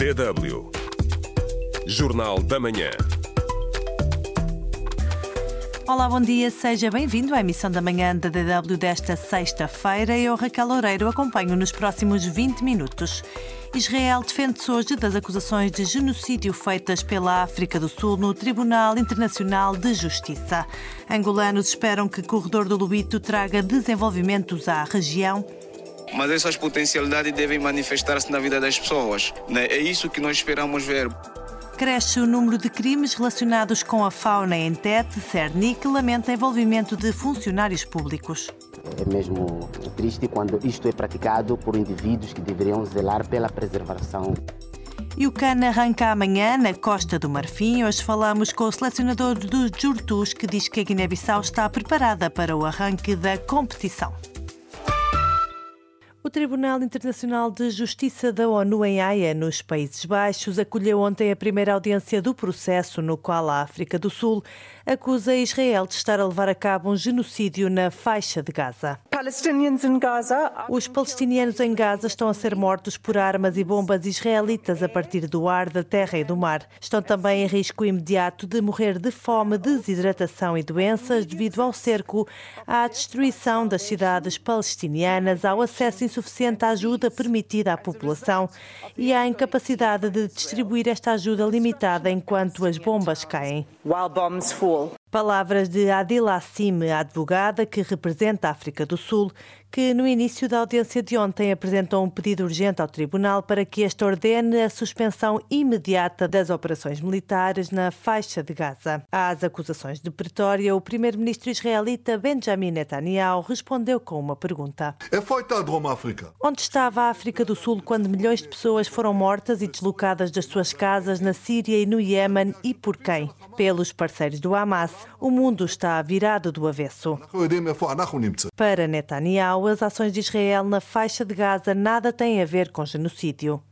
DW. Jornal da Manhã. Olá, bom dia, seja bem-vindo à emissão da manhã da DW desta sexta-feira. Eu, Raquel Loureiro, acompanho nos próximos 20 minutos. Israel defende-se hoje das acusações de genocídio feitas pela África do Sul no Tribunal Internacional de Justiça. Angolanos esperam que o Corredor do Lubito traga desenvolvimentos à região mas essas potencialidades devem manifestar-se na vida das pessoas. Né? É isso que nós esperamos ver. Cresce o número de crimes relacionados com a fauna em Tete. Cernic lamenta envolvimento de funcionários públicos. É mesmo triste quando isto é praticado por indivíduos que deveriam zelar pela preservação. E o CAN arranca amanhã na Costa do Marfim. Hoje falamos com o selecionador dos Jurtus, que diz que a Guiné-Bissau está preparada para o arranque da competição. O Tribunal Internacional de Justiça da ONU em Haia, nos Países Baixos, acolheu ontem a primeira audiência do processo no qual a África do Sul acusa Israel de estar a levar a cabo um genocídio na faixa de Gaza. Os palestinianos em Gaza estão a ser mortos por armas e bombas israelitas a partir do ar, da terra e do mar. Estão também em risco imediato de morrer de fome, desidratação e doenças devido ao cerco, à destruição das cidades palestinianas, ao acesso insuficiente à ajuda permitida à população e à incapacidade de distribuir esta ajuda limitada enquanto as bombas caem. Palavras de Adil Assim, a advogada que representa a África do Sul, que no início da audiência de ontem apresentou um pedido urgente ao Tribunal para que este ordene a suspensão imediata das operações militares na faixa de Gaza. Às acusações de Pretória, o primeiro-ministro israelita Benjamin Netanyahu respondeu com uma pergunta. Onde estava a África do Sul quando milhões de pessoas foram mortas e deslocadas das suas casas na Síria e no Iémen e por quem? Pelos parceiros do Hamas. O mundo está virado do avesso. Para Netanyahu, as ações de Israel na faixa de Gaza nada têm a ver com genocídio.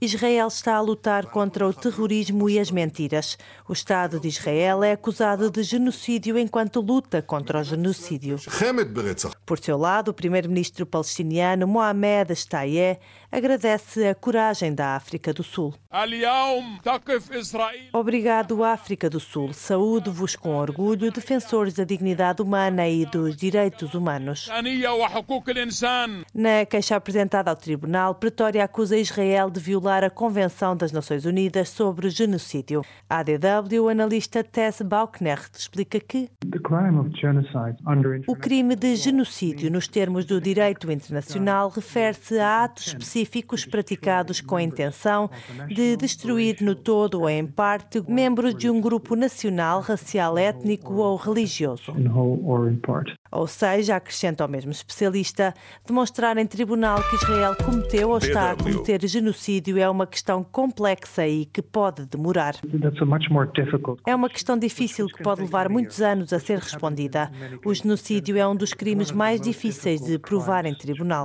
Israel está a lutar contra o terrorismo e as mentiras. O Estado de Israel é acusado de genocídio enquanto luta contra o genocídio. Por seu lado, o primeiro-ministro palestiniano Mohamed Shtayyeh agradece a coragem da África do Sul. Obrigado, África do Sul. Saúdo-vos com orgulho, defensores da dignidade humana e dos direitos humanos. Na queixa apresentada ao Tribunal, Pretória acusa Israel de violar a Convenção das Nações Unidas sobre o genocídio. A ADW, o analista Tess Bauknecht, explica que o crime de genocídio, nos termos do direito internacional, refere-se a atos específicos praticados com a intenção de destruir no todo ou em parte membros de um grupo nacional, racial, étnico ou religioso. Ou seja, acrescenta o mesmo especialista, demonstrar em tribunal que Israel cometeu ou está a cometer genocídio é uma questão complexa e que pode demorar. É uma questão difícil que pode levar muitos anos a ser respondida. O genocídio é um dos crimes mais difíceis de provar em tribunal.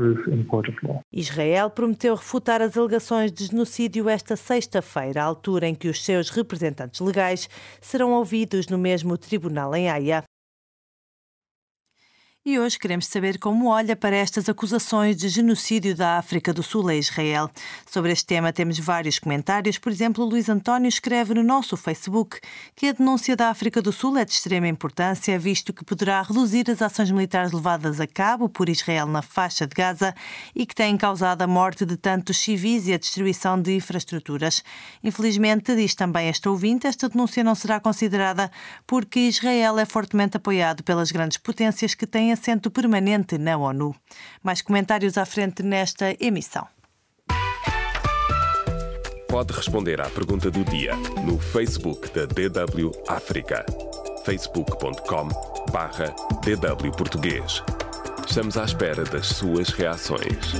Israel prometeu refutar as alegações de genocídio esta sexta-feira, à altura em que os seus representantes legais serão ouvidos no mesmo tribunal em Haia. E hoje queremos saber como olha para estas acusações de genocídio da África do Sul a Israel. Sobre este tema temos vários comentários. Por exemplo, Luís António escreve no nosso Facebook que a denúncia da África do Sul é de extrema importância, visto que poderá reduzir as ações militares levadas a cabo por Israel na faixa de Gaza e que têm causado a morte de tantos civis e a destruição de infraestruturas. Infelizmente, diz também este ouvinte, esta denúncia não será considerada porque Israel é fortemente apoiado pelas grandes potências que têm assento permanente na ONU. Mais comentários à frente nesta emissão. Pode responder à pergunta do dia no Facebook da DW África. facebook.com barra DW Português. Estamos à espera das suas reações.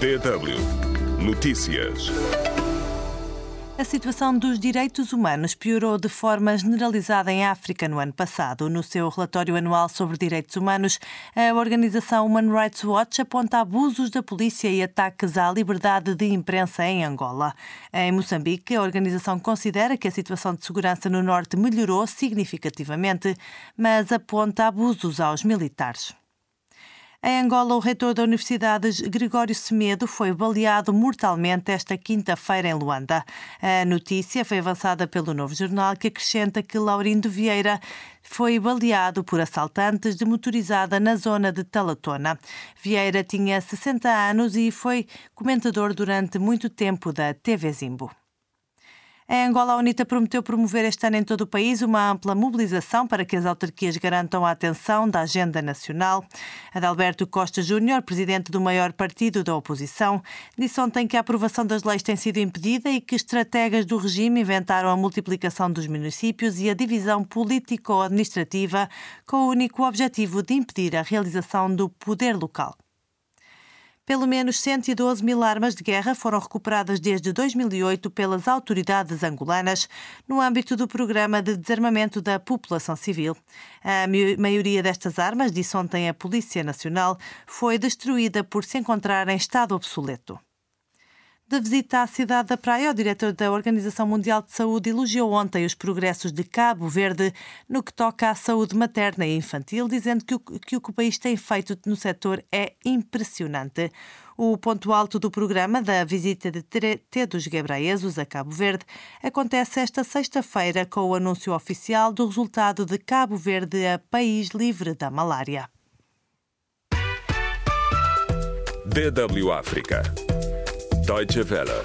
DW Notícias. A situação dos direitos humanos piorou de forma generalizada em África no ano passado. No seu relatório anual sobre direitos humanos, a organização Human Rights Watch aponta abusos da polícia e ataques à liberdade de imprensa em Angola. Em Moçambique, a organização considera que a situação de segurança no norte melhorou significativamente, mas aponta abusos aos militares. Em Angola, o reitor da Universidade Gregório Semedo foi baleado mortalmente esta quinta-feira em Luanda. A notícia foi avançada pelo Novo Jornal, que acrescenta que Laurindo Vieira foi baleado por assaltantes de motorizada na zona de Talatona. Vieira tinha 60 anos e foi comentador durante muito tempo da TV Zimbo. Em Angola, a UNITA prometeu promover este ano em todo o país uma ampla mobilização para que as autarquias garantam a atenção da agenda nacional. Adalberto Costa Júnior, presidente do maior partido da oposição, disse ontem que a aprovação das leis tem sido impedida e que estrategas do regime inventaram a multiplicação dos municípios e a divisão político-administrativa com o único objetivo de impedir a realização do poder local. Pelo menos 112 mil armas de guerra foram recuperadas desde 2008 pelas autoridades angolanas no âmbito do programa de desarmamento da população civil. A maioria destas armas, disse ontem a Polícia Nacional, foi destruída por se encontrar em estado obsoleto. De visita à cidade da Praia, o diretor da Organização Mundial de Saúde elogiou ontem os progressos de Cabo Verde no que toca à saúde materna e infantil, dizendo que o que o país tem feito no setor é impressionante. O ponto alto do programa da visita de Tedos Ghebreyesus a Cabo Verde acontece esta sexta-feira com o anúncio oficial do resultado de Cabo Verde a país livre da malária. DW África. Deutsche Welle.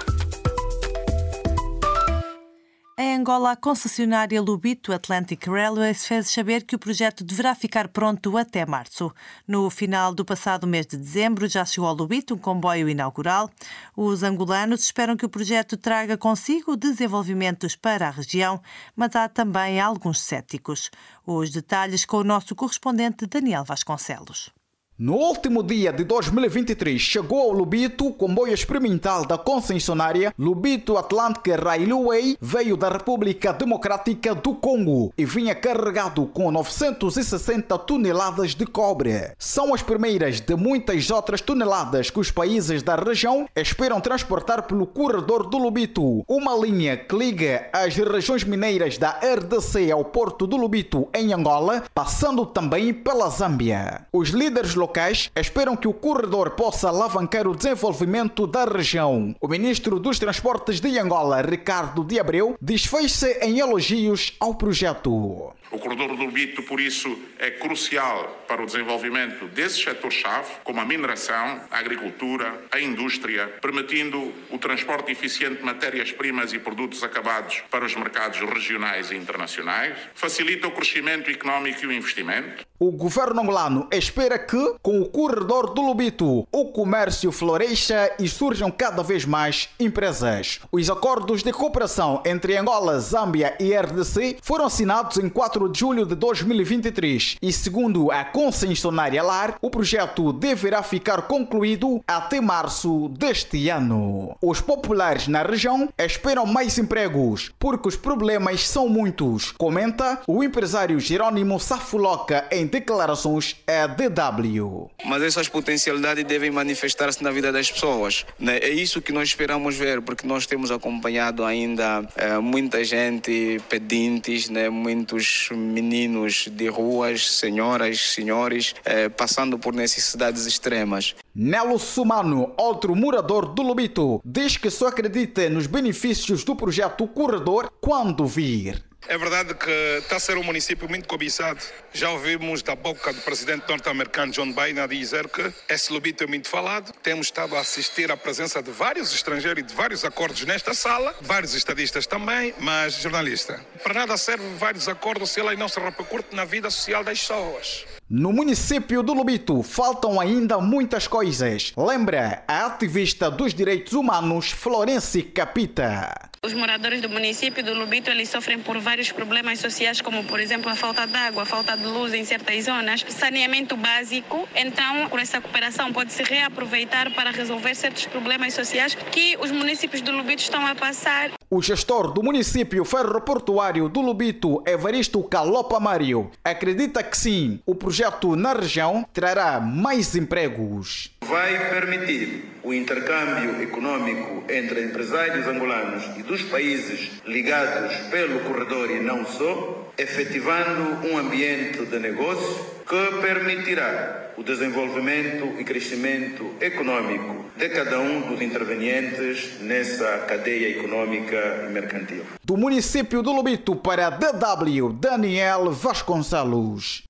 Em Angola, a concessionária Lubito Atlantic Railways fez saber que o projeto deverá ficar pronto até março. No final do passado mês de dezembro, já chegou ao Lubito um comboio inaugural. Os angolanos esperam que o projeto traga consigo desenvolvimentos para a região, mas há também alguns céticos. Os detalhes com o nosso correspondente Daniel Vasconcelos. No último dia de 2023, chegou ao Lubito o comboio experimental da concessionária Lubito Atlantic Railway, veio da República Democrática do Congo e vinha carregado com 960 toneladas de cobre. São as primeiras de muitas outras toneladas que os países da região esperam transportar pelo corredor do Lubito, uma linha que liga as regiões mineiras da RDC ao porto do Lubito em Angola, passando também pela Zâmbia. Os líderes locais locais esperam que o corredor possa alavancar o desenvolvimento da região. O ministro dos Transportes de Angola, Ricardo de Abreu, desfez-se em elogios ao projeto. O corredor do Lubito, por isso, é crucial para o desenvolvimento desses setores-chave, como a mineração, a agricultura, a indústria, permitindo o transporte eficiente de matérias-primas e produtos acabados para os mercados regionais e internacionais, facilita o crescimento económico e o investimento. O governo angolano espera que, com o corredor do Lubito, o comércio floresça e surjam cada vez mais empresas. Os acordos de cooperação entre Angola, Zâmbia e RDC foram assinados em 4 4 de julho de 2023 e, segundo a concessionária LAR, o projeto deverá ficar concluído até março deste ano. Os populares na região esperam mais empregos porque os problemas são muitos, comenta o empresário Jerônimo Safuloca em declarações à DW. Mas essas potencialidades devem manifestar-se na vida das pessoas. Né? É isso que nós esperamos ver, porque nós temos acompanhado ainda é, muita gente pedintes, né? muitos meninos de ruas, senhoras, senhores, eh, passando por necessidades extremas. Nelo Sumano, outro morador do Lubito, diz que só acredita nos benefícios do projeto Corredor quando vir. É verdade que está a ser um município muito cobiçado. Já ouvimos da boca do presidente norte-americano John Biden dizer que esse lobito é muito falado. Temos estado a assistir à presença de vários estrangeiros e de vários acordos nesta sala, vários estadistas também, mas jornalista. Para nada serve vários acordos se ele não se repercute na vida social das pessoas. No município do Lubito faltam ainda muitas coisas. Lembra a ativista dos direitos humanos Florence Capita. Os moradores do município do Lubito eles sofrem por vários problemas sociais, como por exemplo a falta de água, a falta de luz em certas zonas, saneamento básico. Então, por essa cooperação pode se reaproveitar para resolver certos problemas sociais que os municípios do Lubito estão a passar. O gestor do município ferroportuário do Lubito, Evaristo Calopa Mário, acredita que sim, o projeto na região trará mais empregos. Vai permitir o intercâmbio econômico entre empresários angolanos e dos países ligados pelo corredor e não só, efetivando um ambiente de negócio que permitirá o desenvolvimento e crescimento econômico de cada um dos intervenientes nessa cadeia econômica e mercantil. Do município do Lobito para DW, Daniel Vasconcelos.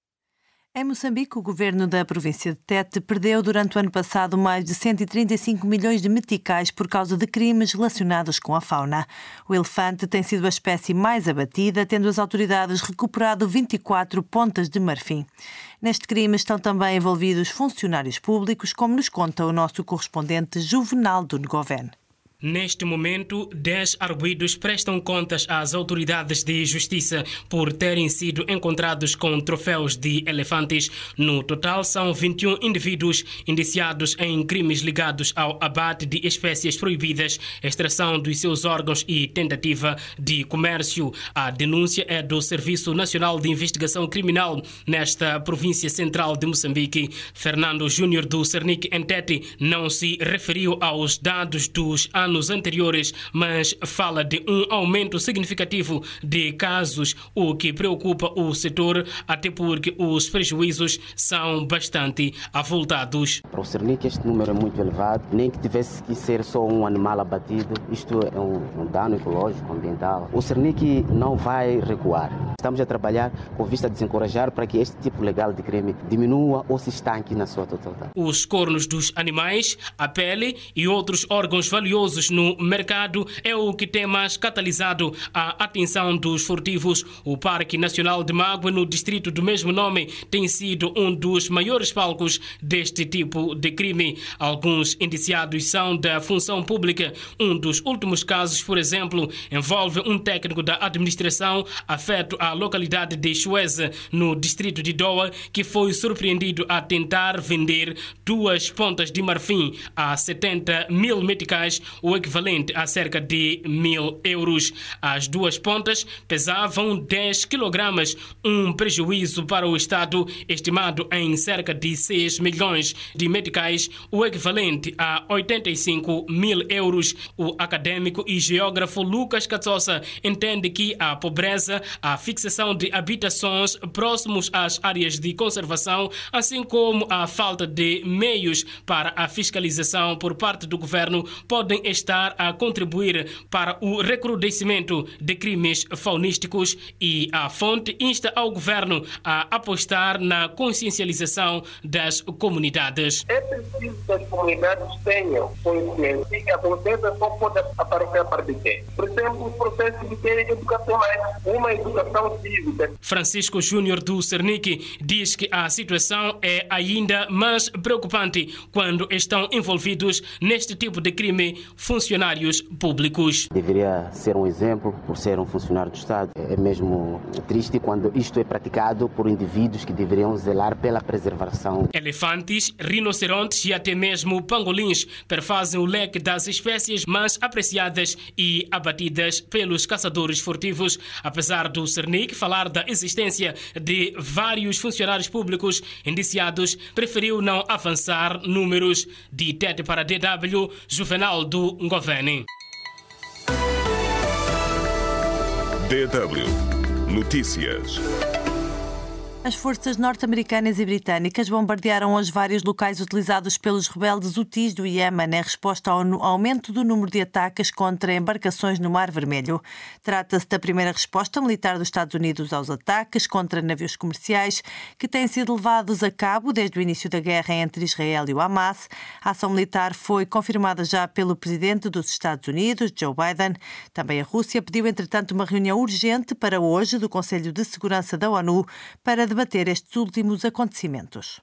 Em Moçambique, o governo da província de Tete perdeu durante o ano passado mais de 135 milhões de meticais por causa de crimes relacionados com a fauna. O elefante tem sido a espécie mais abatida, tendo as autoridades recuperado 24 pontas de marfim. Neste crime estão também envolvidos funcionários públicos, como nos conta o nosso correspondente Juvenal do. Neste momento, 10 arguídos prestam contas às autoridades de justiça por terem sido encontrados com troféus de elefantes. No total, são 21 indivíduos indiciados em crimes ligados ao abate de espécies proibidas, extração dos seus órgãos e tentativa de comércio. A denúncia é do Serviço Nacional de Investigação Criminal nesta província central de Moçambique. Fernando Júnior do Cernic Entete não se referiu aos dados dos anos anteriores, mas fala de um aumento significativo de casos, o que preocupa o setor, até porque os prejuízos são bastante avultados. Para o Cernic, este número é muito elevado, nem que tivesse que ser só um animal abatido, isto é um, um dano ecológico, ambiental. O Cernic não vai recuar. Estamos a trabalhar com vista a desencorajar para que este tipo legal de crime diminua ou se estanque na sua totalidade. Os cornos dos animais, a pele e outros órgãos valiosos no mercado é o que tem mais catalisado a atenção dos furtivos. O Parque Nacional de Mágua, no distrito do mesmo nome, tem sido um dos maiores palcos deste tipo de crime. Alguns indiciados são da função pública. Um dos últimos casos, por exemplo, envolve um técnico da administração afeto à localidade de Chueza, no distrito de Doa, que foi surpreendido a tentar vender duas pontas de marfim a 70 mil meticais, o equivalente a cerca de mil euros. As duas pontas pesavam 10 quilogramas, um prejuízo para o Estado estimado em cerca de 6 milhões de meticais, o equivalente a 85 mil euros. O acadêmico e geógrafo Lucas Catsossa entende que a pobreza, a fixação de habitações próximos às áreas de conservação, assim como a falta de meios para a fiscalização por parte do governo, podem estar a contribuir para o recrudescimento de crimes faunísticos e a fonte insta ao governo a apostar na consciencialização das comunidades. É preciso que as comunidades tenham consciência e a consciência só pode aparecer a partir de quê? Por exemplo, o processo de ter educacionais, uma educação cívica. Francisco Júnior do Cernic diz que a situação é ainda mais preocupante quando estão envolvidos neste tipo de crime funcionários públicos. Deveria ser um exemplo por ser um funcionário do Estado. É mesmo triste quando isto é praticado por indivíduos que deveriam zelar pela preservação. Elefantes, rinocerontes e até mesmo pangolins perfazem o leque das espécies mais apreciadas e abatidas pelos caçadores furtivos. Apesar do Cernic falar da existência de vários funcionários públicos indiciados, preferiu não avançar números de TET para DW, Juvenal do Ngoveni. DW Notícias. As forças norte-americanas e britânicas bombardearam hoje vários locais utilizados pelos rebeldes Houthis do Iémen em resposta ao aumento do número de ataques contra embarcações no Mar Vermelho. Trata-se da primeira resposta militar dos Estados Unidos aos ataques contra navios comerciais que têm sido levados a cabo desde o início da guerra entre Israel e o Hamas. A ação militar foi confirmada já pelo presidente dos Estados Unidos, Joe Biden. Também a Rússia pediu, entretanto, uma reunião urgente para hoje do Conselho de Segurança da ONU para debater estes últimos acontecimentos.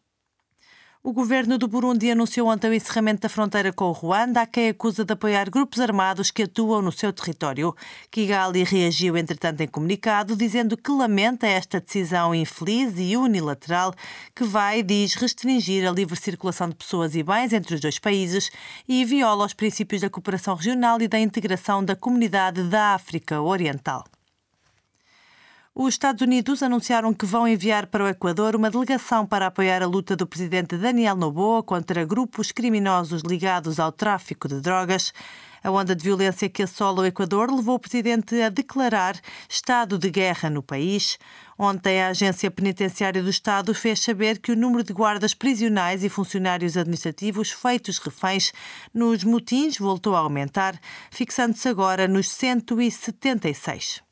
O governo do Burundi anunciou ontem o encerramento da fronteira com o Ruanda, a quem acusa de apoiar grupos armados que atuam no seu território. Kigali reagiu, entretanto, em comunicado, dizendo que lamenta esta decisão infeliz e unilateral que vai, diz, restringir a livre circulação de pessoas e bens entre os dois países e viola os princípios da cooperação regional e da integração da comunidade da África Oriental. Os Estados Unidos anunciaram que vão enviar para o Equador uma delegação para apoiar a luta do presidente Daniel Noboa contra grupos criminosos ligados ao tráfico de drogas. A onda de violência que assola o Equador levou o presidente a declarar estado de guerra no país. Ontem, a Agência Penitenciária do Estado fez saber que o número de guardas prisionais e funcionários administrativos feitos reféns nos motins voltou a aumentar, fixando-se agora nos 176.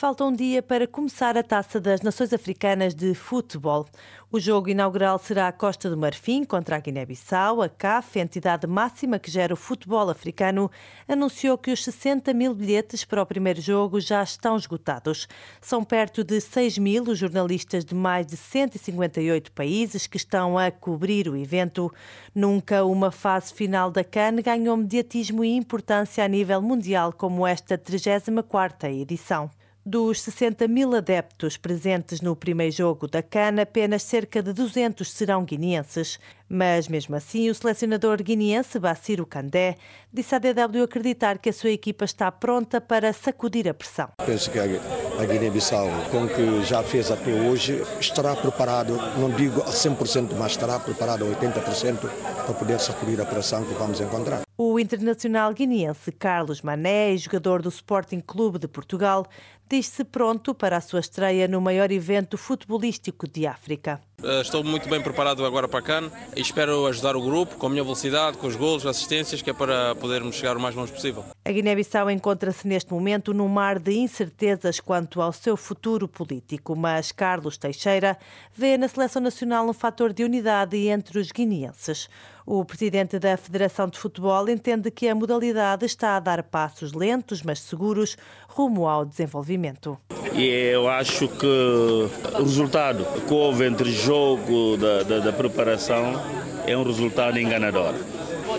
Falta um dia para começar a Taça das Nações Africanas de Futebol. O jogo inaugural será a Costa do Marfim contra a Guiné-Bissau. A CAF, entidade máxima que gera o futebol africano, anunciou que os 60 mil bilhetes para o primeiro jogo já estão esgotados. São perto de 6 mil os jornalistas de mais de 158 países que estão a cobrir o evento. Nunca uma fase final da CAN ganhou mediatismo e importância a nível mundial como esta 34ª edição. Dos 60 mil adeptos presentes no primeiro jogo da CAN, apenas cerca de 200 serão guineenses. Mas, mesmo assim, o selecionador guineense Bassiro Candé disse à DW acreditar que a sua equipa está pronta para sacudir a pressão. Penso que a Guiné-Bissau, com o que já fez até hoje, estará preparado, não digo a 100%, mas estará preparado a 80% para poder sacudir a pressão que vamos encontrar. O internacional guineense Carlos Mané, jogador do Sporting Clube de Portugal, diz-se pronto para a sua estreia no maior evento futebolístico de África. Eh, estou muito bem preparado agora para cá e espero ajudar o grupo com a minha velocidade, com os golos, assistências, que é para podermos chegar o mais longe possível. A Guiné-Bissau encontra-se neste momento num mar de incertezas quanto ao seu futuro político, mas Carlos Teixeira vê na seleção nacional um fator de unidade entre os guineenses. O presidente da Federação de Futebol entende que a modalidade está a dar passos lentos, mas seguros, rumo ao desenvolvimento. E eu acho que o resultado que houve entre jogo da, da, da preparação é um resultado enganador.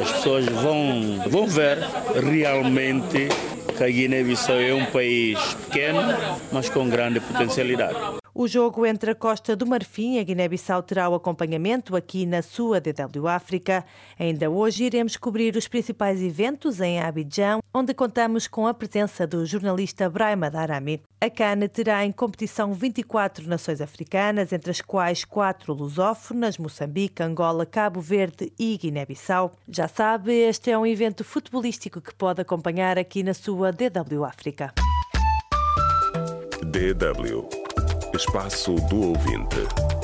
As pessoas vão, vão ver realmente que a Guiné-Bissau é um país pequeno, mas com grande potencialidade. O jogo entre a Costa do Marfim e a Guiné-Bissau terá o acompanhamento aqui na sua DW África. Ainda hoje iremos cobrir os principais eventos em Abidjan, onde contamos com a presença do jornalista Brahma Darami. A CAN terá em competição 24 nações africanas, entre as quais quatro lusófonas, Moçambique, Angola, Cabo Verde e Guiné-Bissau. Já sabe, este é um evento futebolístico que pode acompanhar aqui na sua DW África. DW Espaço do Ouvinte.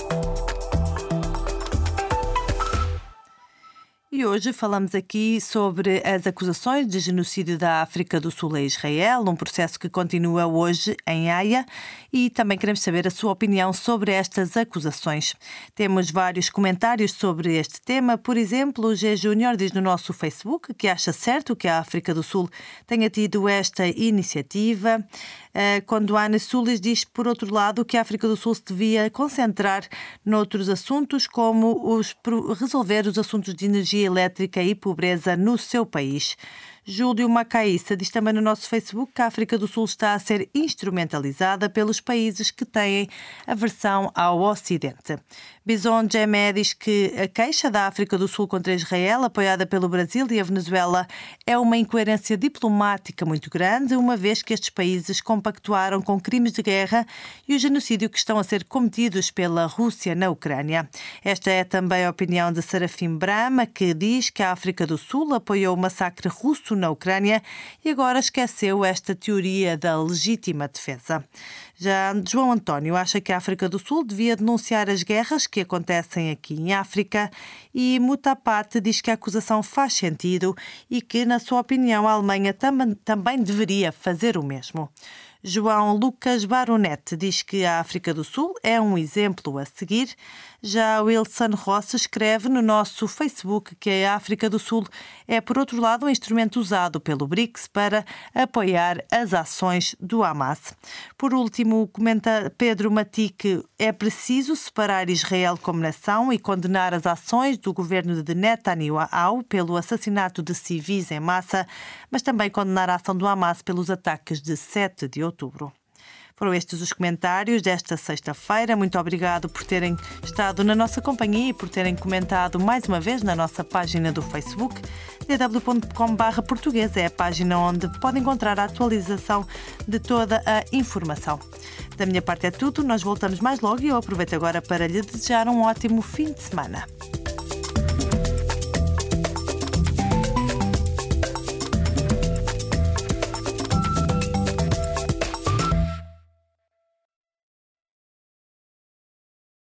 E hoje falamos aqui sobre as acusações de genocídio da África do Sul a Israel, um processo que continua hoje em Haia, e também queremos saber a sua opinião sobre estas acusações. Temos vários comentários sobre este tema, por exemplo, o G Júnior diz no nosso Facebook que acha certo que a África do Sul tenha tido esta iniciativa. Eh, quando Ana Sulis diz, por outro lado, que a África do Sul se devia concentrar noutros assuntos, como os, resolver os assuntos de energia elétrica e pobreza no seu país. Júlio Macaíssa diz também no nosso Facebook que a África do Sul está a ser instrumentalizada pelos países que têm aversão ao Ocidente. Bison Gemé diz que a queixa da África do Sul contra Israel, apoiada pelo Brasil e a Venezuela, é uma incoerência diplomática muito grande, uma vez que estes países compactuaram com crimes de guerra e o genocídio que estão a ser cometidos pela Rússia na Ucrânia. Esta é também a opinião de Serafim Brahma, que diz que a África do Sul apoiou o massacre russo na Ucrânia e agora esqueceu esta teoria da legítima defesa. Já João António acha que a África do Sul devia denunciar as guerras que acontecem aqui em África e Mutapate diz que a acusação faz sentido e que, na sua opinião, a Alemanha tam também deveria fazer o mesmo. João Lucas Baronet diz que a África do Sul é um exemplo a seguir. Já Wilson Ross escreve no nosso Facebook que a África do Sul é, por outro lado, um instrumento usado pelo BRICS para apoiar as ações do Hamas. Por último, comenta Pedro Mati que é preciso separar Israel como nação e condenar as ações do governo de Netanyahu pelo assassinato de civis em massa, mas também condenar a ação do Hamas pelos ataques de 7 de outubro. Foram estes os comentários desta sexta-feira. Muito obrigado por terem estado na nossa companhia e por terem comentado mais uma vez na nossa página do Facebook. dw.com.br português é a página onde pode encontrar a atualização de toda a informação. Da minha parte é tudo, nós voltamos mais logo e eu aproveito agora para lhe desejar um ótimo fim de semana.